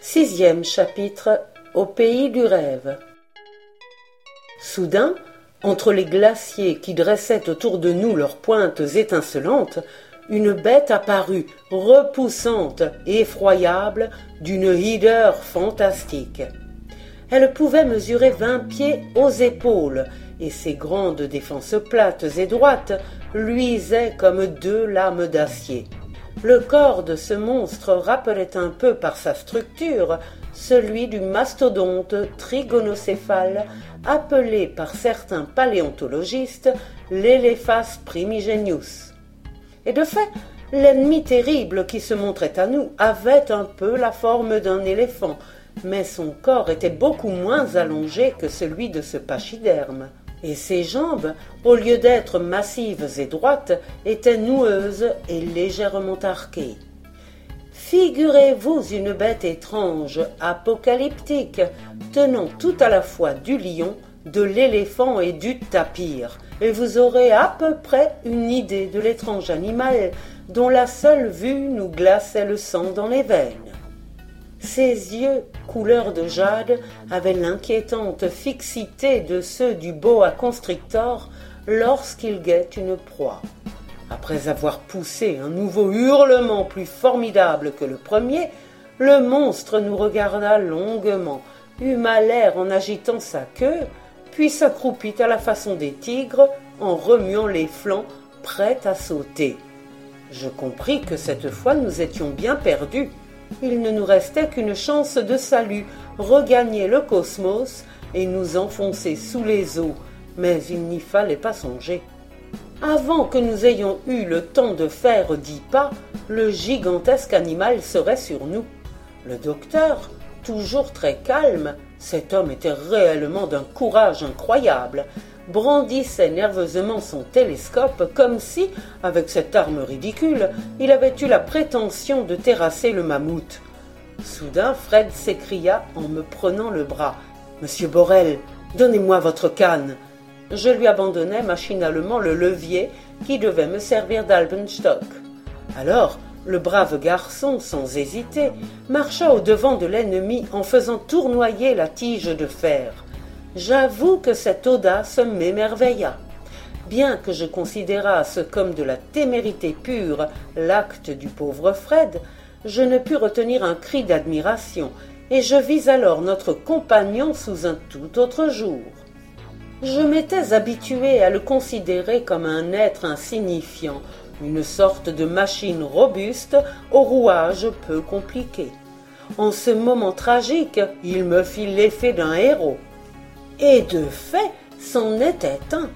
Sixième chapitre Au pays du rêve. Soudain, entre les glaciers qui dressaient autour de nous leurs pointes étincelantes, une bête apparut, repoussante et effroyable, d'une hideur fantastique. Elle pouvait mesurer vingt pieds aux épaules, et ses grandes défenses plates et droites luisaient comme deux lames d'acier. Le corps de ce monstre rappelait un peu par sa structure celui du mastodonte trigonocéphale appelé par certains paléontologistes l'Elephas primigenius. Et de fait, l'ennemi terrible qui se montrait à nous avait un peu la forme d'un éléphant, mais son corps était beaucoup moins allongé que celui de ce pachyderme et ses jambes, au lieu d'être massives et droites, étaient noueuses et légèrement arquées. Figurez-vous une bête étrange, apocalyptique, tenant tout à la fois du lion, de l'éléphant et du tapir, et vous aurez à peu près une idée de l'étrange animal dont la seule vue nous glaçait le sang dans les veines. Ses yeux, couleur de jade, avaient l'inquiétante fixité de ceux du boa constrictor lorsqu'il guette une proie. Après avoir poussé un nouveau hurlement plus formidable que le premier, le monstre nous regarda longuement, eut mal air en agitant sa queue, puis s'accroupit à la façon des tigres en remuant les flancs, prêt à sauter. Je compris que cette fois nous étions bien perdus il ne nous restait qu'une chance de salut, regagner le cosmos et nous enfoncer sous les eaux, mais il n'y fallait pas songer. Avant que nous ayons eu le temps de faire dix pas, le gigantesque animal serait sur nous. Le docteur, toujours très calme, cet homme était réellement d'un courage incroyable, brandissait nerveusement son télescope comme si, avec cette arme ridicule, il avait eu la prétention de terrasser le mammouth. Soudain, Fred s'écria en me prenant le bras. Monsieur Borel, donnez-moi votre canne. Je lui abandonnai machinalement le levier qui devait me servir d'alpenstock. Alors, le brave garçon, sans hésiter, marcha au devant de l'ennemi en faisant tournoyer la tige de fer. J'avoue que cette audace m'émerveilla. Bien que je considérasse comme de la témérité pure l'acte du pauvre Fred, je ne pus retenir un cri d'admiration, et je vis alors notre compagnon sous un tout autre jour. Je m'étais habitué à le considérer comme un être insignifiant, une sorte de machine robuste au rouage peu compliqué. En ce moment tragique, il me fit l'effet d'un héros. Et de fait, c'en était un.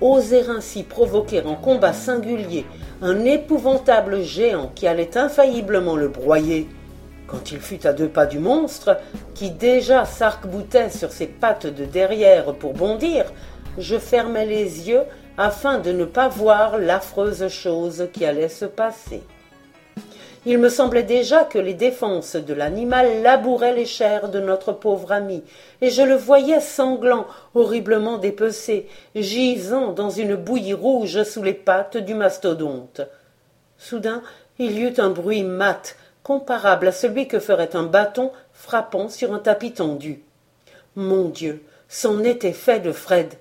Oser ainsi provoquer en combat singulier un épouvantable géant qui allait infailliblement le broyer, quand il fut à deux pas du monstre, qui déjà s'arc-boutait sur ses pattes de derrière pour bondir, je fermai les yeux afin de ne pas voir l'affreuse chose qui allait se passer. Il me semblait déjà que les défenses de l'animal labouraient les chairs de notre pauvre ami, et je le voyais sanglant, horriblement dépecé, gisant dans une bouillie rouge sous les pattes du mastodonte. Soudain, il y eut un bruit mat, comparable à celui que ferait un bâton frappant sur un tapis tendu. Mon Dieu, c'en était fait de Fred.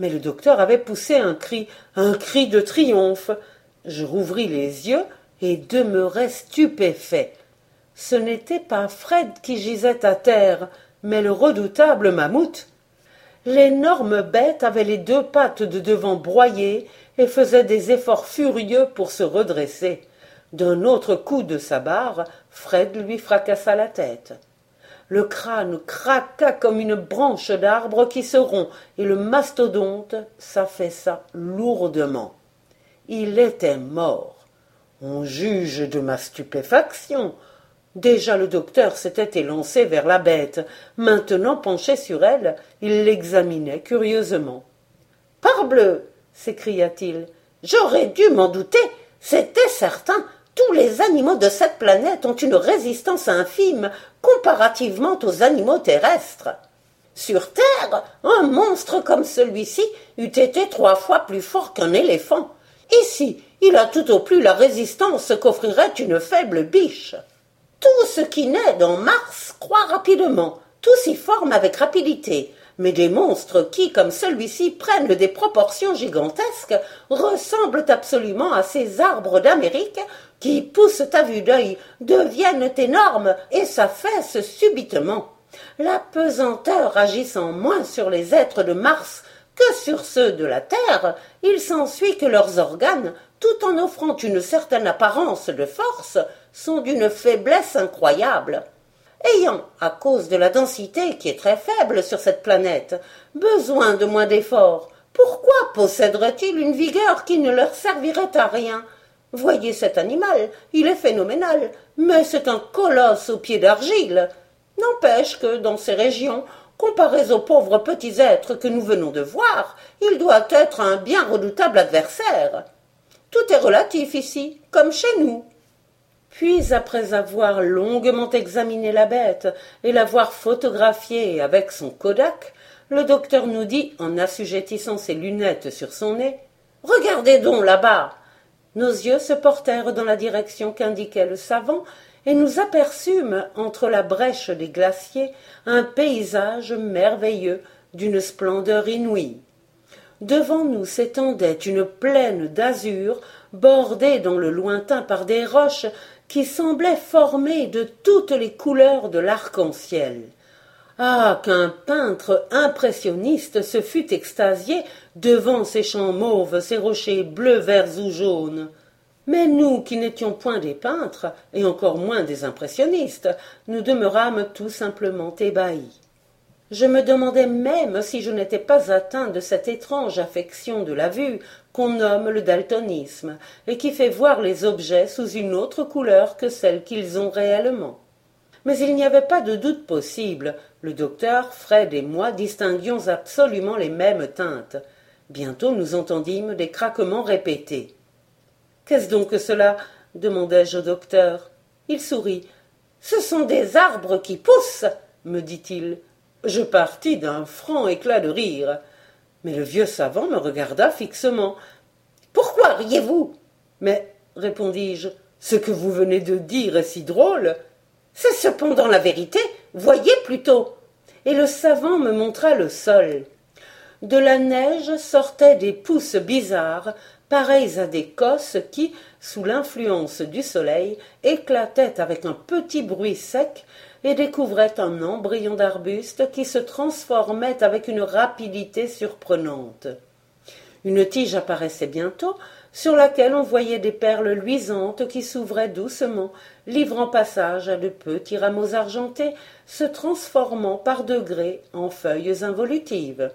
Mais le docteur avait poussé un cri, un cri de triomphe. Je rouvris les yeux, et demeurait stupéfait. Ce n'était pas Fred qui gisait à terre, mais le redoutable mammouth. L'énorme bête avait les deux pattes de devant broyées et faisait des efforts furieux pour se redresser. D'un autre coup de sa barre, Fred lui fracassa la tête. Le crâne craqua comme une branche d'arbre qui se rompt, et le mastodonte s'affaissa lourdement. Il était mort. On juge de ma stupéfaction. Déjà le docteur s'était élancé vers la bête. Maintenant, penché sur elle, il l'examinait curieusement. Parbleu s'écria-t-il. J'aurais dû m'en douter. C'était certain. Tous les animaux de cette planète ont une résistance infime comparativement aux animaux terrestres. Sur Terre, un monstre comme celui-ci eût été trois fois plus fort qu'un éléphant. Ici, il a tout au plus la résistance qu'offrirait une faible biche. Tout ce qui naît dans Mars croît rapidement, tout s'y forme avec rapidité, mais des monstres qui, comme celui-ci, prennent des proportions gigantesques, ressemblent absolument à ces arbres d'Amérique qui poussent à vue d'œil, deviennent énormes et s'affaissent subitement. La pesanteur agissant moins sur les êtres de Mars que sur ceux de la Terre, il s'ensuit que leurs organes, tout en offrant une certaine apparence de force, sont d'une faiblesse incroyable ayant, à cause de la densité qui est très faible sur cette planète, besoin de moins d'efforts, pourquoi posséderait-il une vigueur qui ne leur servirait à rien? Voyez cet animal, il est phénoménal, mais c'est un colosse aux pieds d'argile. N'empêche que, dans ces régions, comparés aux pauvres petits êtres que nous venons de voir, il doit être un bien redoutable adversaire. Tout est relatif ici, comme chez nous. Puis, après avoir longuement examiné la bête et l'avoir photographiée avec son Kodak, le docteur nous dit, en assujettissant ses lunettes sur son nez Regardez donc là-bas Nos yeux se portèrent dans la direction qu'indiquait le savant, et nous aperçûmes, entre la brèche des glaciers, un paysage merveilleux d'une splendeur inouïe. Devant nous s'étendait une plaine d'azur, bordée dans le lointain par des roches qui semblait formé de toutes les couleurs de l'arc-en-ciel. Ah, qu'un peintre impressionniste se fût extasié devant ces champs mauves, ces rochers bleus, verts ou jaunes. Mais nous, qui n'étions point des peintres, et encore moins des impressionnistes, nous demeurâmes tout simplement ébahis. Je me demandais même si je n'étais pas atteint de cette étrange affection de la vue qu'on nomme le daltonisme, et qui fait voir les objets sous une autre couleur que celle qu'ils ont réellement. Mais il n'y avait pas de doute possible. Le docteur, Fred et moi distinguions absolument les mêmes teintes. Bientôt nous entendîmes des craquements répétés. Qu'est-ce donc que cela? demandai-je au docteur. Il sourit. Ce sont des arbres qui poussent, me dit-il. Je partis d'un franc éclat de rire. Mais le vieux savant me regarda fixement. Pourquoi riez-vous? Mais, répondis-je, ce que vous venez de dire est si drôle. C'est cependant la vérité. Voyez plutôt. Et le savant me montra le sol. De la neige sortaient des pousses bizarres, pareilles à des cosses qui, sous l'influence du soleil, éclataient avec un petit bruit sec et découvrait un embryon d'arbuste qui se transformait avec une rapidité surprenante. Une tige apparaissait bientôt, sur laquelle on voyait des perles luisantes qui s'ouvraient doucement, livrant passage à de petits rameaux argentés, se transformant par degrés en feuilles involutives.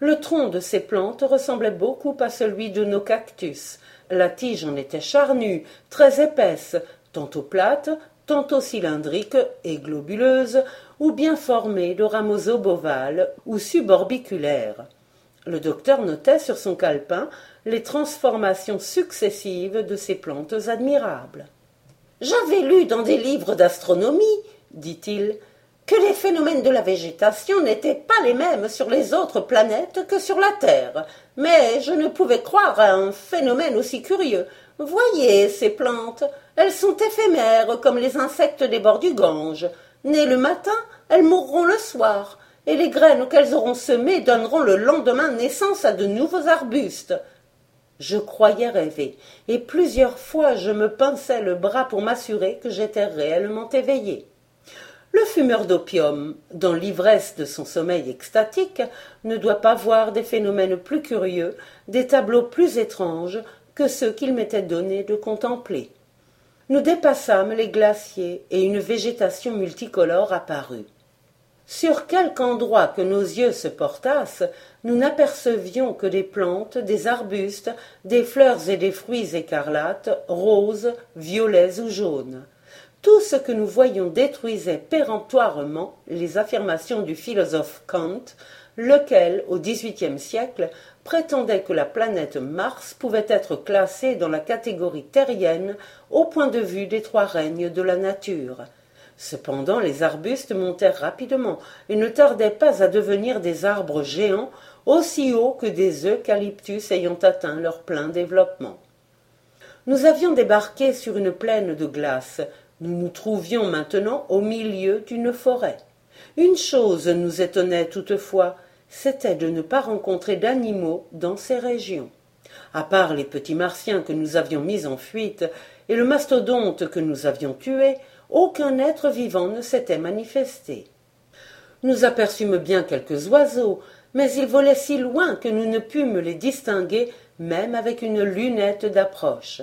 Le tronc de ces plantes ressemblait beaucoup à celui de nos cactus. La tige en était charnue, très épaisse, tantôt plate, tantôt cylindrique et globuleuse, ou bien formée de rameaux obovales ou suborbiculaires. Le docteur notait sur son calepin les transformations successives de ces plantes admirables. J'avais lu dans des livres d'astronomie, dit-il, que les phénomènes de la végétation n'étaient pas les mêmes sur les autres planètes que sur la Terre, mais je ne pouvais croire à un phénomène aussi curieux. Voyez ces plantes, elles sont éphémères comme les insectes des bords du Gange. Nées le matin, elles mourront le soir, et les graines qu'elles auront semées donneront le lendemain naissance à de nouveaux arbustes. Je croyais rêver, et plusieurs fois je me pinçais le bras pour m'assurer que j'étais réellement éveillé. Le fumeur d'opium, dans l'ivresse de son sommeil extatique, ne doit pas voir des phénomènes plus curieux, des tableaux plus étranges que ceux qu'il m'était donné de contempler. Nous dépassâmes les glaciers et une végétation multicolore apparut. Sur quelque endroit que nos yeux se portassent, nous n'apercevions que des plantes, des arbustes, des fleurs et des fruits écarlates, roses, violets ou jaunes. Tout ce que nous voyions détruisait péremptoirement les affirmations du philosophe Kant, lequel, au XVIIIe siècle, prétendait que la planète Mars pouvait être classée dans la catégorie terrienne au point de vue des trois règnes de la nature. Cependant, les arbustes montèrent rapidement et ne tardaient pas à devenir des arbres géants aussi hauts que des eucalyptus ayant atteint leur plein développement. Nous avions débarqué sur une plaine de glace, Nous nous trouvions maintenant au milieu d'une forêt. Une chose nous étonnait toutefois, c'était de ne pas rencontrer d'animaux dans ces régions. À part les petits martiens que nous avions mis en fuite et le mastodonte que nous avions tué, aucun être vivant ne s'était manifesté. Nous aperçûmes bien quelques oiseaux, mais ils volaient si loin que nous ne pûmes les distinguer même avec une lunette d'approche.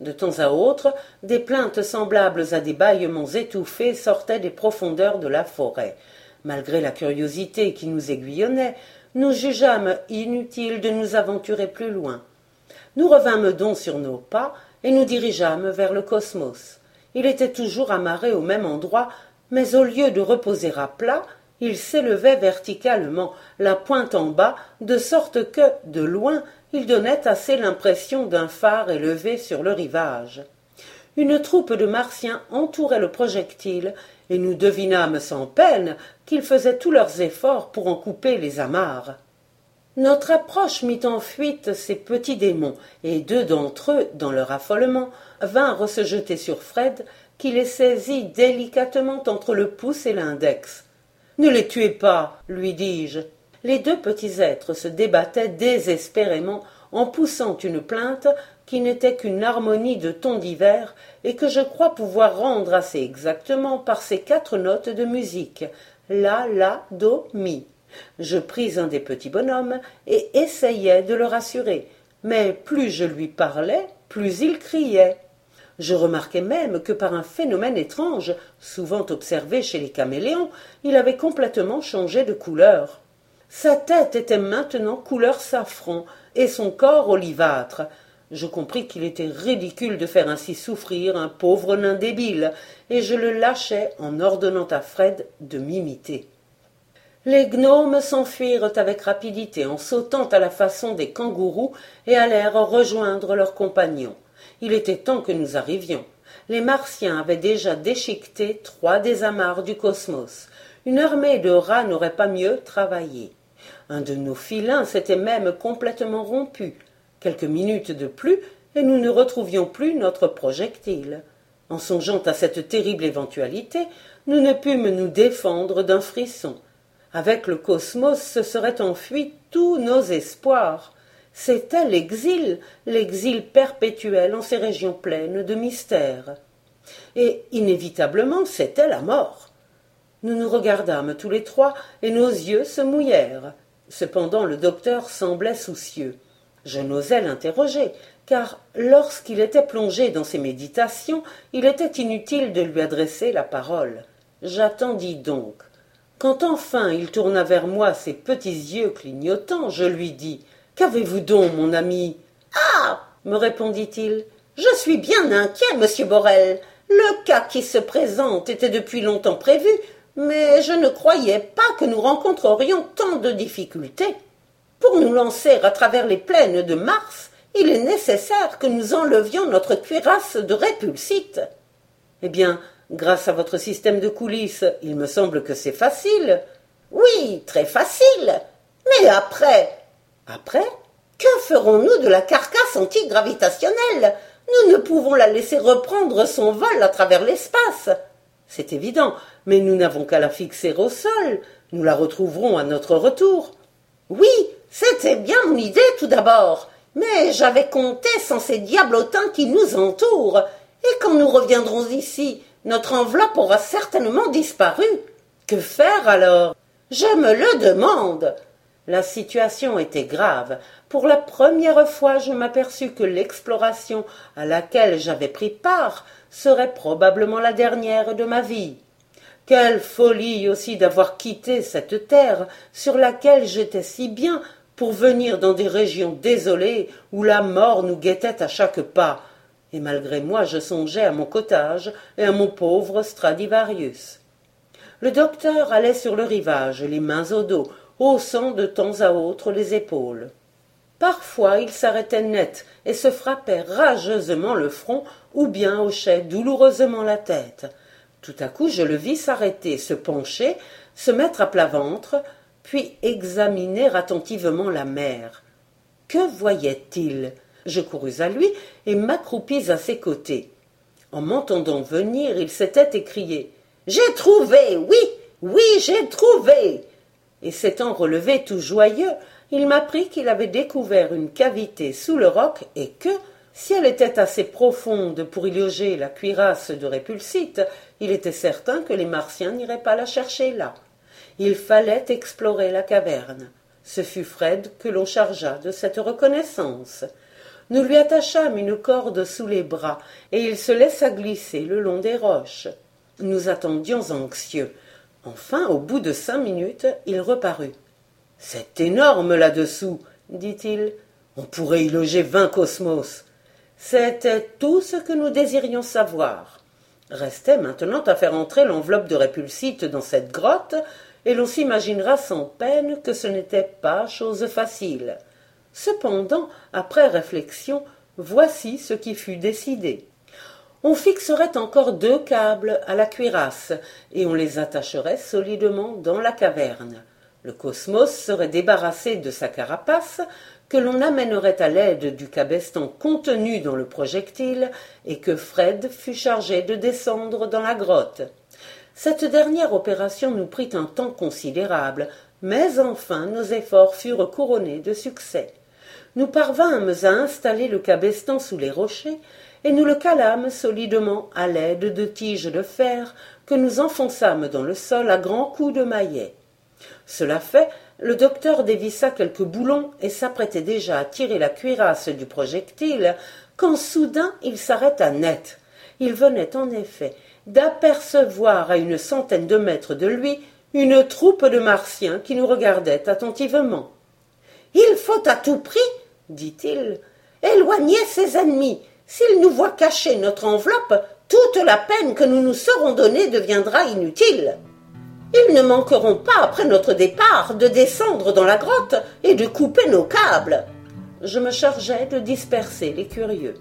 De temps à autre, des plaintes semblables à des bâillements étouffés sortaient des profondeurs de la forêt. Malgré la curiosité qui nous aiguillonnait, nous jugeâmes inutile de nous aventurer plus loin. Nous revînmes donc sur nos pas et nous dirigeâmes vers le cosmos. Il était toujours amarré au même endroit, mais au lieu de reposer à plat, il s'élevait verticalement, la pointe en bas, de sorte que, de loin, il donnait assez l'impression d'un phare élevé sur le rivage. Une troupe de martiens entourait le projectile, et nous devinâmes sans peine qu'ils faisaient tous leurs efforts pour en couper les amarres. Notre approche mit en fuite ces petits démons, et deux d'entre eux, dans leur affolement, vinrent se jeter sur Fred, qui les saisit délicatement entre le pouce et l'index. Ne les tuez pas, lui dis-je. Les deux petits êtres se débattaient désespérément en poussant une plainte qui n'était qu'une harmonie de tons divers et que je crois pouvoir rendre assez exactement par ces quatre notes de musique la, la, do, mi. Je pris un des petits bonhommes et essayai de le rassurer, mais plus je lui parlais, plus il criait. Je remarquai même que par un phénomène étrange, souvent observé chez les caméléons, il avait complètement changé de couleur. Sa tête était maintenant couleur safran, et son corps olivâtre. Je compris qu'il était ridicule de faire ainsi souffrir un pauvre nain débile, et je le lâchai en ordonnant à Fred de m'imiter. Les gnomes s'enfuirent avec rapidité en sautant à la façon des kangourous et allèrent rejoindre leurs compagnons. Il était temps que nous arrivions. Les Martiens avaient déjà déchiqueté trois des amarres du cosmos. Une armée de rats n'aurait pas mieux travaillé. Un de nos filins s'était même complètement rompu. Quelques minutes de plus, et nous ne retrouvions plus notre projectile. En songeant à cette terrible éventualité, nous ne pûmes nous défendre d'un frisson. Avec le cosmos se seraient enfuis tous nos espoirs. C'était l'exil, l'exil perpétuel en ces régions pleines de mystères. Et inévitablement c'était la mort. Nous nous regardâmes tous les trois, et nos yeux se mouillèrent. Cependant le docteur semblait soucieux. Je n'osais l'interroger, car lorsqu'il était plongé dans ses méditations, il était inutile de lui adresser la parole. J'attendis donc. Quand enfin il tourna vers moi ses petits yeux clignotants, je lui dis Qu'avez-vous donc, mon ami Ah me répondit-il. Je suis bien inquiet, monsieur Borel. Le cas qui se présente était depuis longtemps prévu, mais je ne croyais pas que nous rencontrerions tant de difficultés. Pour nous lancer à travers les plaines de Mars, il est nécessaire que nous enlevions notre cuirasse de répulsite. Eh bien, Grâce à votre système de coulisses, il me semble que c'est facile. Oui, très facile. Mais après Après Que ferons-nous de la carcasse antigravitationnelle? Nous ne pouvons la laisser reprendre son vol à travers l'espace. C'est évident, mais nous n'avons qu'à la fixer au sol. Nous la retrouverons à notre retour. Oui, c'était bien mon idée tout d'abord. Mais j'avais compté sans ces diablotins qui nous entourent. Et quand nous reviendrons ici, notre enveloppe aura certainement disparu. Que faire alors? Je me le demande. La situation était grave. Pour la première fois, je m'aperçus que l'exploration à laquelle j'avais pris part serait probablement la dernière de ma vie. Quelle folie aussi d'avoir quitté cette terre sur laquelle j'étais si bien pour venir dans des régions désolées où la mort nous guettait à chaque pas, et malgré moi je songeais à mon cottage et à mon pauvre Stradivarius. Le docteur allait sur le rivage, les mains au dos, haussant de temps à autre les épaules. Parfois il s'arrêtait net et se frappait rageusement le front ou bien hochait douloureusement la tête. Tout à coup je le vis s'arrêter, se pencher, se mettre à plat ventre, puis examiner attentivement la mer. Que voyait-il? Je courus à lui et m'accroupis à ses côtés. En m'entendant venir, il s'était écrié J'ai trouvé, oui, oui, j'ai trouvé. Et s'étant relevé tout joyeux, il m'apprit qu'il avait découvert une cavité sous le roc et que, si elle était assez profonde pour y loger la cuirasse de Répulsite, il était certain que les Martiens n'iraient pas la chercher là. Il fallait explorer la caverne. Ce fut Fred que l'on chargea de cette reconnaissance. Nous lui attachâmes une corde sous les bras, et il se laissa glisser le long des roches. Nous attendions anxieux. Enfin, au bout de cinq minutes, il reparut. C'est énorme là-dessous, dit-il. On pourrait y loger vingt cosmos. C'était tout ce que nous désirions savoir. Restait maintenant à faire entrer l'enveloppe de répulsite dans cette grotte, et l'on s'imaginera sans peine que ce n'était pas chose facile. Cependant, après réflexion, voici ce qui fut décidé. On fixerait encore deux câbles à la cuirasse, et on les attacherait solidement dans la caverne. Le cosmos serait débarrassé de sa carapace, que l'on amènerait à l'aide du cabestan contenu dans le projectile et que Fred fut chargé de descendre dans la grotte. Cette dernière opération nous prit un temps considérable, mais enfin nos efforts furent couronnés de succès. Nous parvînmes à installer le cabestan sous les rochers et nous le calâmes solidement à l'aide de tiges de fer que nous enfonçâmes dans le sol à grands coups de maillet. Cela fait, le docteur dévissa quelques boulons et s'apprêtait déjà à tirer la cuirasse du projectile quand soudain il s'arrêta net. Il venait en effet d'apercevoir à une centaine de mètres de lui une troupe de martiens qui nous regardaient attentivement. Il faut à tout prix, dit-il, éloigner ses ennemis. S'ils nous voient cacher notre enveloppe, toute la peine que nous nous serons donnée deviendra inutile. Ils ne manqueront pas, après notre départ, de descendre dans la grotte et de couper nos câbles. Je me chargeai de disperser les curieux.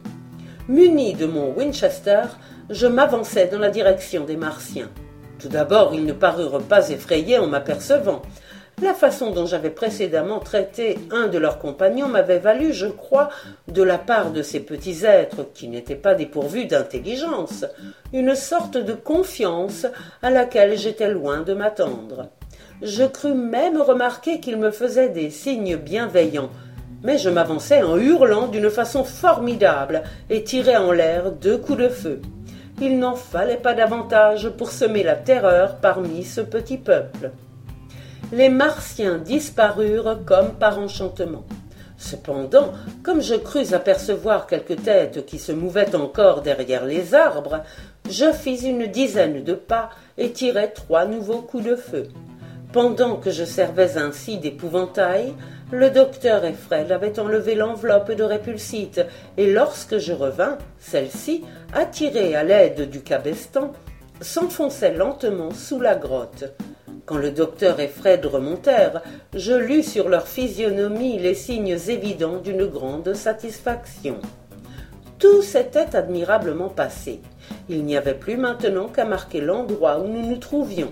Muni de mon Winchester, je m'avançai dans la direction des Martiens. Tout d'abord, ils ne parurent pas effrayés en m'apercevant. La façon dont j'avais précédemment traité un de leurs compagnons m'avait valu, je crois, de la part de ces petits êtres qui n'étaient pas dépourvus d'intelligence, une sorte de confiance à laquelle j'étais loin de m'attendre. Je crus même remarquer qu'ils me faisaient des signes bienveillants, mais je m'avançai en hurlant d'une façon formidable et tirai en l'air deux coups de feu. Il n'en fallait pas davantage pour semer la terreur parmi ce petit peuple les Martiens disparurent comme par enchantement. Cependant, comme je crus apercevoir quelques têtes qui se mouvaient encore derrière les arbres, je fis une dizaine de pas et tirai trois nouveaux coups de feu. Pendant que je servais ainsi d'épouvantail, le docteur et Fred avaient enlevé l'enveloppe de répulsite, et lorsque je revins, celle-ci, attirée à l'aide du cabestan, s'enfonçait lentement sous la grotte. Quand le docteur et Fred remontèrent, je lus sur leur physionomie les signes évidents d'une grande satisfaction. Tout s'était admirablement passé. Il n'y avait plus maintenant qu'à marquer l'endroit où nous nous trouvions.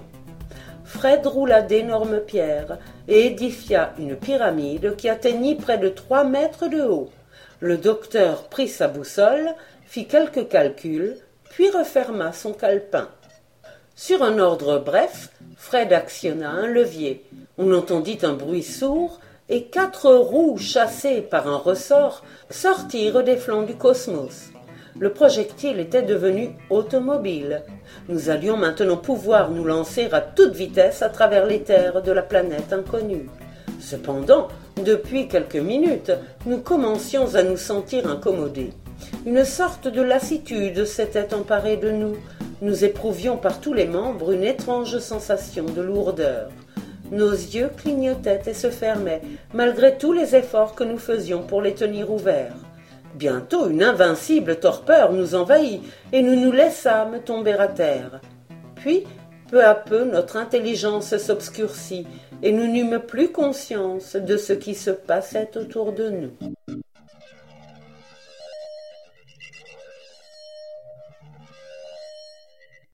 Fred roula d'énormes pierres et édifia une pyramide qui atteignit près de trois mètres de haut. Le docteur prit sa boussole, fit quelques calculs, puis referma son calepin. Sur un ordre bref, Fred actionna un levier. On entendit un bruit sourd et quatre roues chassées par un ressort sortirent des flancs du cosmos. Le projectile était devenu automobile. Nous allions maintenant pouvoir nous lancer à toute vitesse à travers les terres de la planète inconnue. Cependant, depuis quelques minutes, nous commencions à nous sentir incommodés. Une sorte de lassitude s'était emparée de nous, nous éprouvions par tous les membres une étrange sensation de lourdeur. Nos yeux clignotaient et se fermaient, malgré tous les efforts que nous faisions pour les tenir ouverts. Bientôt une invincible torpeur nous envahit, et nous nous laissâmes tomber à terre. Puis, peu à peu, notre intelligence s'obscurcit, et nous n'eûmes plus conscience de ce qui se passait autour de nous.